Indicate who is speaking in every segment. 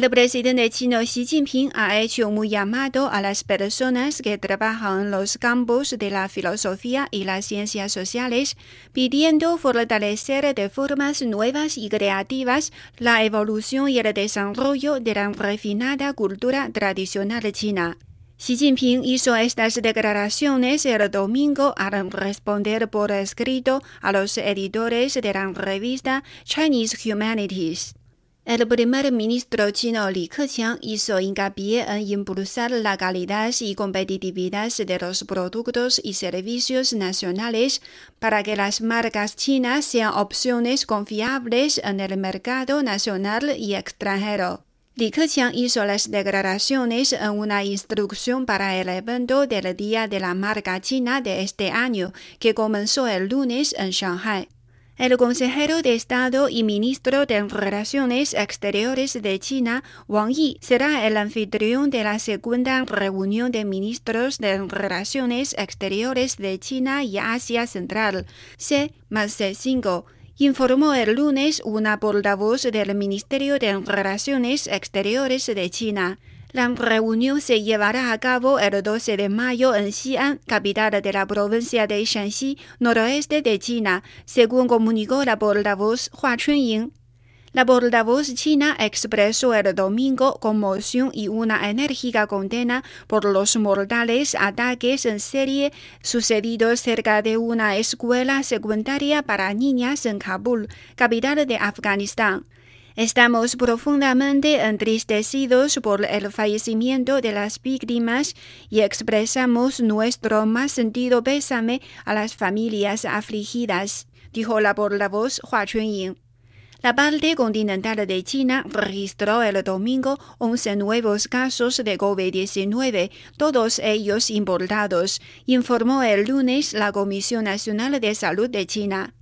Speaker 1: El presidente chino Xi Jinping ha hecho un llamado a las personas que trabajan en los campos de la filosofía y las ciencias sociales, pidiendo fortalecer de formas nuevas y creativas la evolución y el desarrollo de la refinada cultura tradicional china. Xi Jinping hizo estas declaraciones el domingo al responder por escrito a los editores de la revista Chinese Humanities. El primer ministro chino Li Keqiang hizo hincapié en impulsar la calidad y competitividad de los productos y servicios nacionales para que las marcas chinas sean opciones confiables en el mercado nacional y extranjero. Li Keqiang hizo las declaraciones en una instrucción para el evento del Día de la Marca China de este año, que comenzó el lunes en Shanghai. El consejero de Estado y ministro de Relaciones Exteriores de China, Wang Yi, será el anfitrión de la segunda reunión de ministros de Relaciones Exteriores de China y Asia Central, C más C5, informó el lunes una portavoz del Ministerio de Relaciones Exteriores de China. La reunión se llevará a cabo el 12 de mayo en Xi'an, capital de la provincia de Shanxi, noroeste de China, según comunicó la portavoz Hua Chunying. La portavoz china expresó el domingo conmoción y una enérgica condena por los mortales ataques en serie sucedidos cerca de una escuela secundaria para niñas en Kabul, capital de Afganistán. Estamos profundamente entristecidos por el fallecimiento de las víctimas y expresamos nuestro más sentido pésame a las familias afligidas, dijo la portavoz Hua Chunying. La parte continental de China registró el domingo 11 nuevos casos de COVID-19, todos ellos importados, informó el lunes la Comisión Nacional de Salud de China.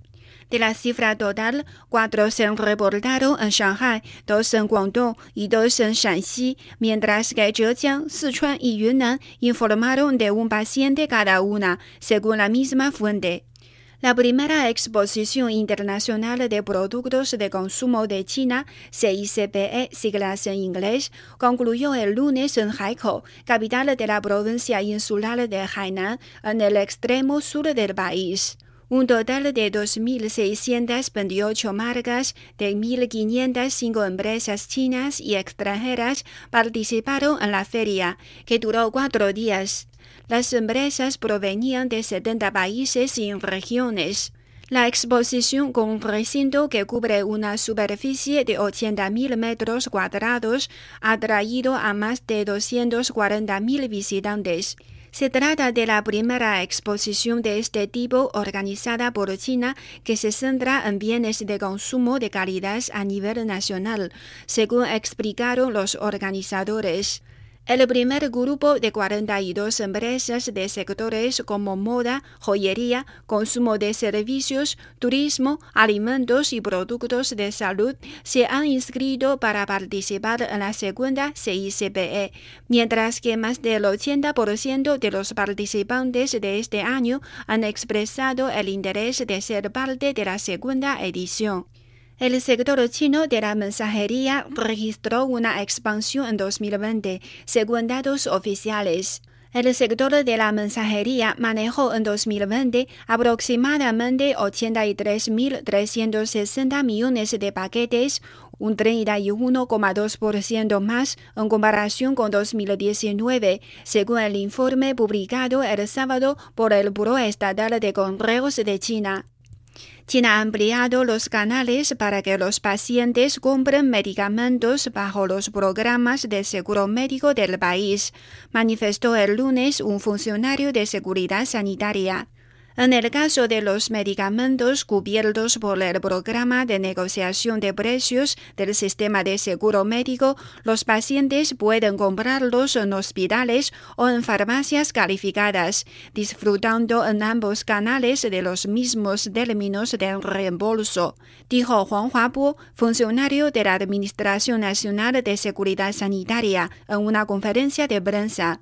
Speaker 1: De la cifra total, cuatro se reportaron en Shanghai, dos en Guangdong y dos en Shanxi, mientras que Zhejiang, Sichuan y Yunnan informaron de un paciente cada una, según la misma fuente. La primera exposición internacional de productos de consumo de China, CICPE, siglas en inglés, concluyó el lunes en Haikou, capital de la provincia insular de Hainan, en el extremo sur del país. Un total de 2.628 marcas de 1.505 empresas chinas y extranjeras participaron en la feria, que duró cuatro días. Las empresas provenían de 70 países y regiones. La exposición con un recinto que cubre una superficie de 80.000 metros cuadrados ha traído a más de 240.000 visitantes. Se trata de la primera exposición de este tipo organizada por China que se centra en bienes de consumo de calidad a nivel nacional, según explicaron los organizadores. El primer grupo de 42 empresas de sectores como moda, joyería, consumo de servicios, turismo, alimentos y productos de salud se han inscrito para participar en la segunda CICPE, mientras que más del 80% de los participantes de este año han expresado el interés de ser parte de la segunda edición. El sector chino de la mensajería registró una expansión en 2020, según datos oficiales. El sector de la mensajería manejó en 2020 aproximadamente 83.360 millones de paquetes, un 31,2% más en comparación con 2019, según el informe publicado el sábado por el Buró Estatal de Correos de China. China ha ampliado los canales para que los pacientes compren medicamentos bajo los programas de seguro médico del país, manifestó el lunes un funcionario de seguridad sanitaria. En el caso de los medicamentos cubiertos por el programa de negociación de precios del sistema de seguro médico, los pacientes pueden comprarlos en hospitales o en farmacias calificadas, disfrutando en ambos canales de los mismos términos de reembolso, dijo Juan Huapo, funcionario de la Administración Nacional de Seguridad Sanitaria, en una conferencia de prensa.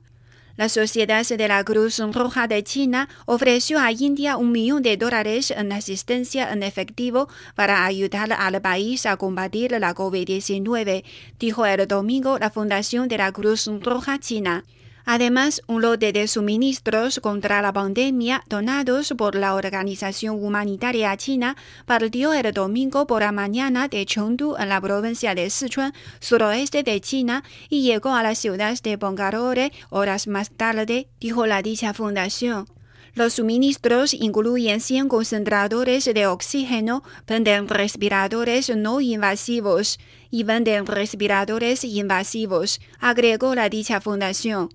Speaker 1: La Sociedad de la Cruz Roja de China ofreció a India un millón de dólares en asistencia en efectivo para ayudar al país a combatir la COVID-19, dijo el domingo la Fundación de la Cruz Roja China. Además, un lote de suministros contra la pandemia donados por la Organización Humanitaria China partió el domingo por la mañana de Chengdu en la provincia de Sichuan, suroeste de China, y llegó a la ciudad de Bangalore horas más tarde, dijo la dicha fundación. Los suministros incluyen 100 concentradores de oxígeno, venden respiradores no invasivos y venden respiradores invasivos, agregó la dicha fundación.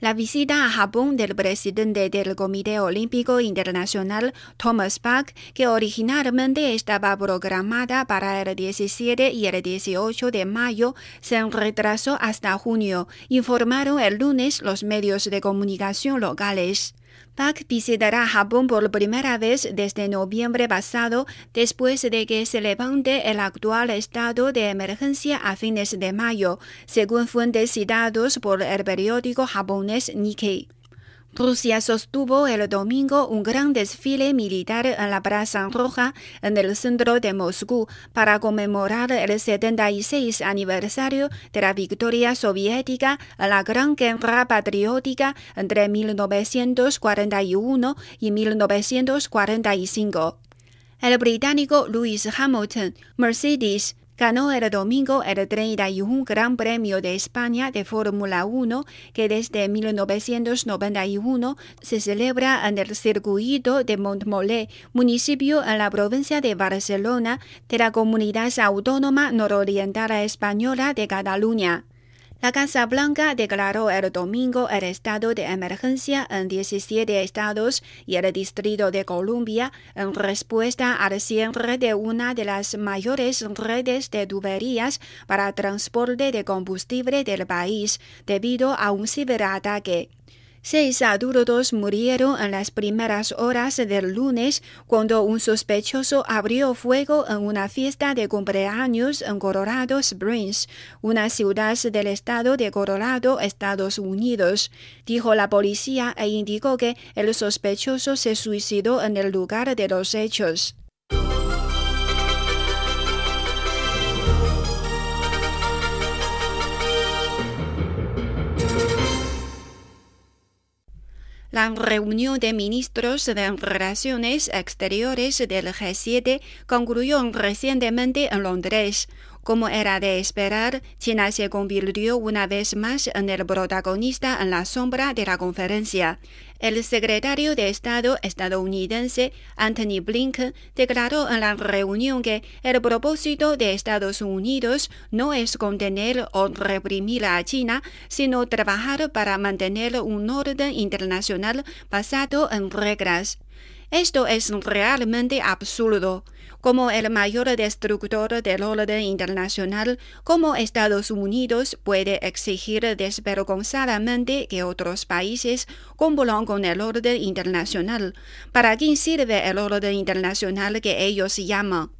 Speaker 1: La visita a Japón del presidente del Comité Olímpico Internacional, Thomas Bach, que originalmente estaba programada para el 17 y el 18 de mayo, se retrasó hasta junio, informaron el lunes los medios de comunicación locales. Park visitará Japón por primera vez desde noviembre pasado, después de que se levante el actual estado de emergencia a fines de mayo, según fuentes citados por el periódico japonés Nikkei. Rusia sostuvo el domingo un gran desfile militar en la Plaza Roja en el centro de Moscú para conmemorar el 76 aniversario de la victoria soviética en la Gran Guerra Patriótica entre 1941 y 1945. El británico Lewis Hamilton, Mercedes, ganó el domingo el 31 Gran Premio de España de Fórmula 1 que desde 1991 se celebra en el circuito de Montmolé, municipio en la provincia de Barcelona de la Comunidad Autónoma Nororiental Española de Cataluña. La Casa Blanca declaró el domingo el estado de emergencia en 17 estados y el Distrito de Columbia en respuesta al cierre de una de las mayores redes de tuberías para transporte de combustible del país debido a un ciberataque. Seis adultos murieron en las primeras horas del lunes cuando un sospechoso abrió fuego en una fiesta de cumpleaños en Colorado Springs, una ciudad del estado de Colorado, Estados Unidos, dijo la policía e indicó que el sospechoso se suicidó en el lugar de los hechos. La reunión de ministros de Relaciones Exteriores del G7 concluyó recientemente en Londres. Como era de esperar, China se convirtió una vez más en el protagonista en la sombra de la conferencia. El secretario de Estado estadounidense Anthony Blinken declaró en la reunión que el propósito de Estados Unidos no es contener o reprimir a China, sino trabajar para mantener un orden internacional basado en reglas. Esto es realmente absurdo. Como el mayor destructor del orden internacional, como Estados Unidos puede exigir desvergonzadamente que otros países cumplan con el orden internacional. ¿Para quién sirve el orden internacional que ellos llaman?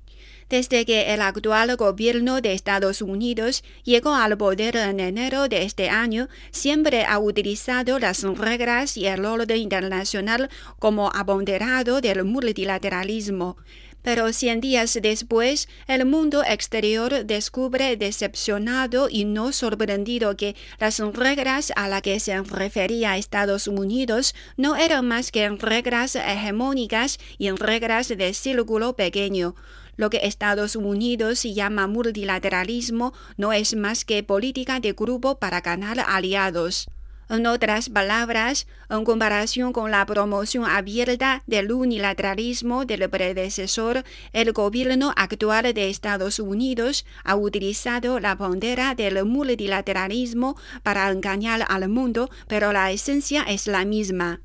Speaker 1: Desde que el actual gobierno de Estados Unidos llegó al poder en enero de este año, siempre ha utilizado las reglas y el orden internacional como abanderado del multilateralismo. Pero cien días después, el mundo exterior descubre decepcionado y no sorprendido que las reglas a las que se refería Estados Unidos no eran más que reglas hegemónicas y reglas de círculo pequeño. Lo que Estados Unidos llama multilateralismo no es más que política de grupo para ganar aliados. En otras palabras, en comparación con la promoción abierta del unilateralismo del predecesor, el gobierno actual de Estados Unidos ha utilizado la bandera del multilateralismo para engañar al mundo, pero la esencia es la misma.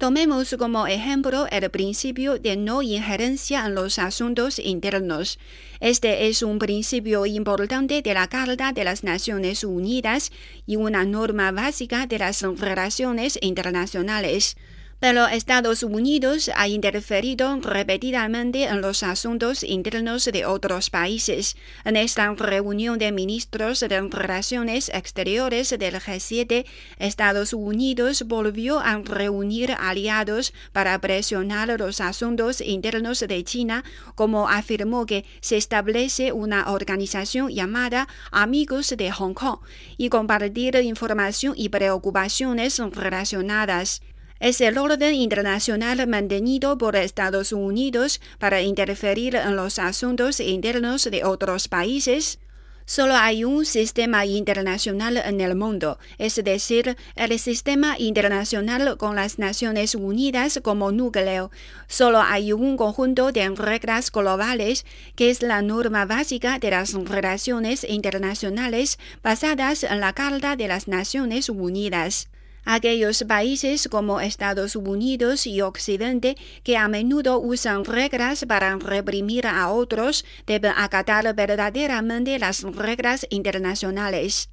Speaker 1: Tomemos como ejemplo el principio de no injerencia en los asuntos internos. Este es un principio importante de la Carta de las Naciones Unidas y una norma básica de las relaciones internacionales pero Estados Unidos ha interferido repetidamente en los asuntos internos de otros países. En esta reunión de ministros de Relaciones Exteriores del G7, Estados Unidos volvió a reunir aliados para presionar los asuntos internos de China, como afirmó que se establece una organización llamada Amigos de Hong Kong y compartir información y preocupaciones relacionadas es el orden internacional mantenido por Estados Unidos para interferir en los asuntos internos de otros países. Solo hay un sistema internacional en el mundo, es decir, el sistema internacional con las Naciones Unidas como núcleo. Solo hay un conjunto de reglas globales que es la norma básica de las relaciones internacionales basadas en la Carta de las Naciones Unidas. Aquellos países como Estados Unidos y Occidente que a menudo usan reglas para reprimir a otros deben acatar verdaderamente las reglas internacionales.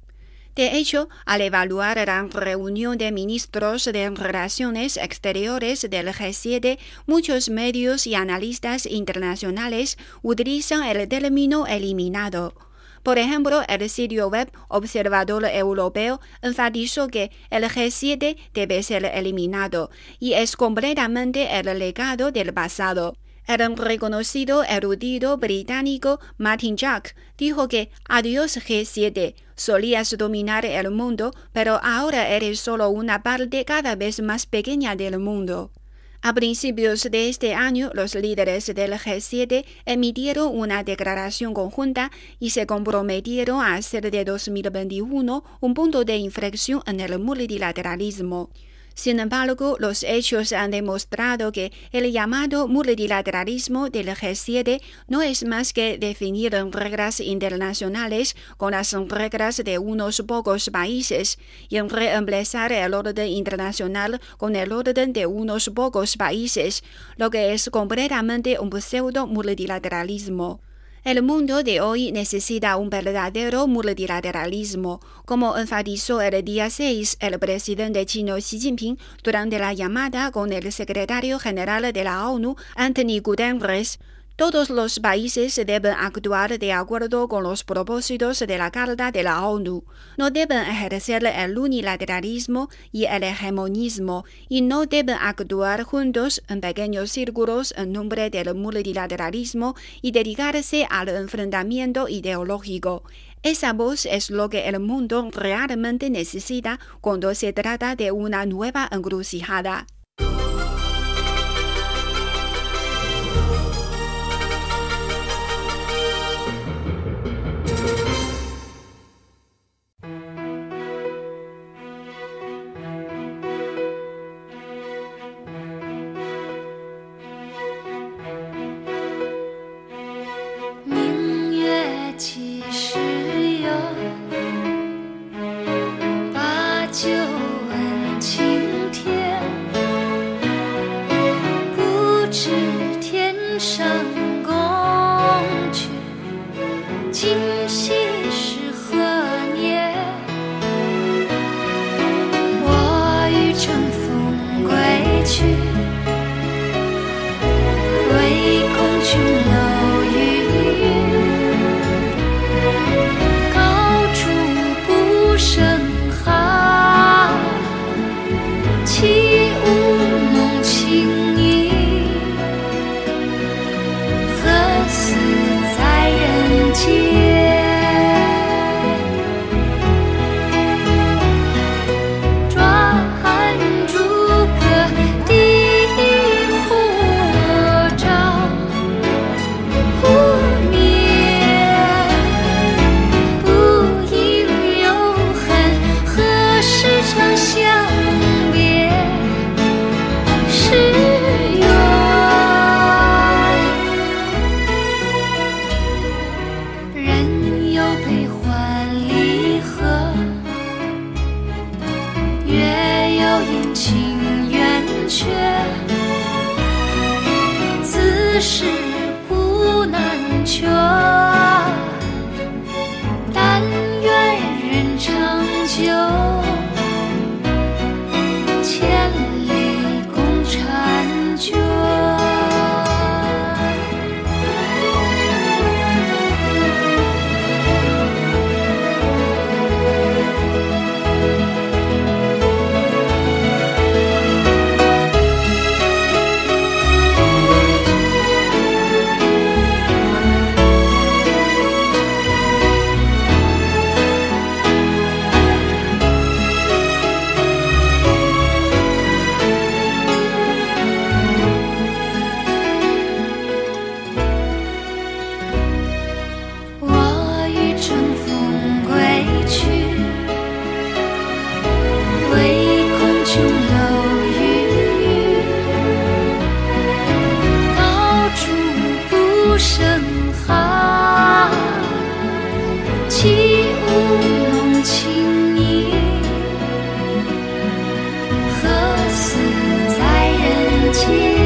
Speaker 1: De hecho, al evaluar la reunión de ministros de Relaciones Exteriores del G7, muchos medios y analistas internacionales utilizan el término eliminado. Por ejemplo, el sitio web Observador Europeo enfatizó que el G7 debe ser eliminado y es completamente el legado del pasado. El reconocido erudito británico Martin Jack dijo que adiós G7, solías dominar el mundo, pero ahora eres solo una parte cada vez más pequeña del mundo. A principios de este año, los líderes del G7 emitieron una declaración conjunta y se comprometieron a hacer de 2021 un punto de inflexión en el multilateralismo. Sin embargo, los hechos han demostrado que el llamado multilateralismo del G7 no es más que definir reglas internacionales con las reglas de unos pocos países y reemplazar el orden internacional con el orden de unos pocos países, lo que es completamente un pseudo multilateralismo. El mundo de hoy necesita un verdadero multilateralismo, como enfatizó el día 6 el presidente chino Xi Jinping durante la llamada con el secretario general de la ONU, Anthony Guterres. Todos los países deben actuar de acuerdo con los propósitos de la Carta de la ONU. No deben ejercer el unilateralismo y el hegemonismo y no deben actuar juntos en pequeños círculos en nombre del multilateralismo y dedicarse al enfrentamiento ideológico. Esa voz es lo que el mundo realmente necesita cuando se trata de una nueva encrucijada.
Speaker 2: 就问情阴晴圆缺此事古难全 you.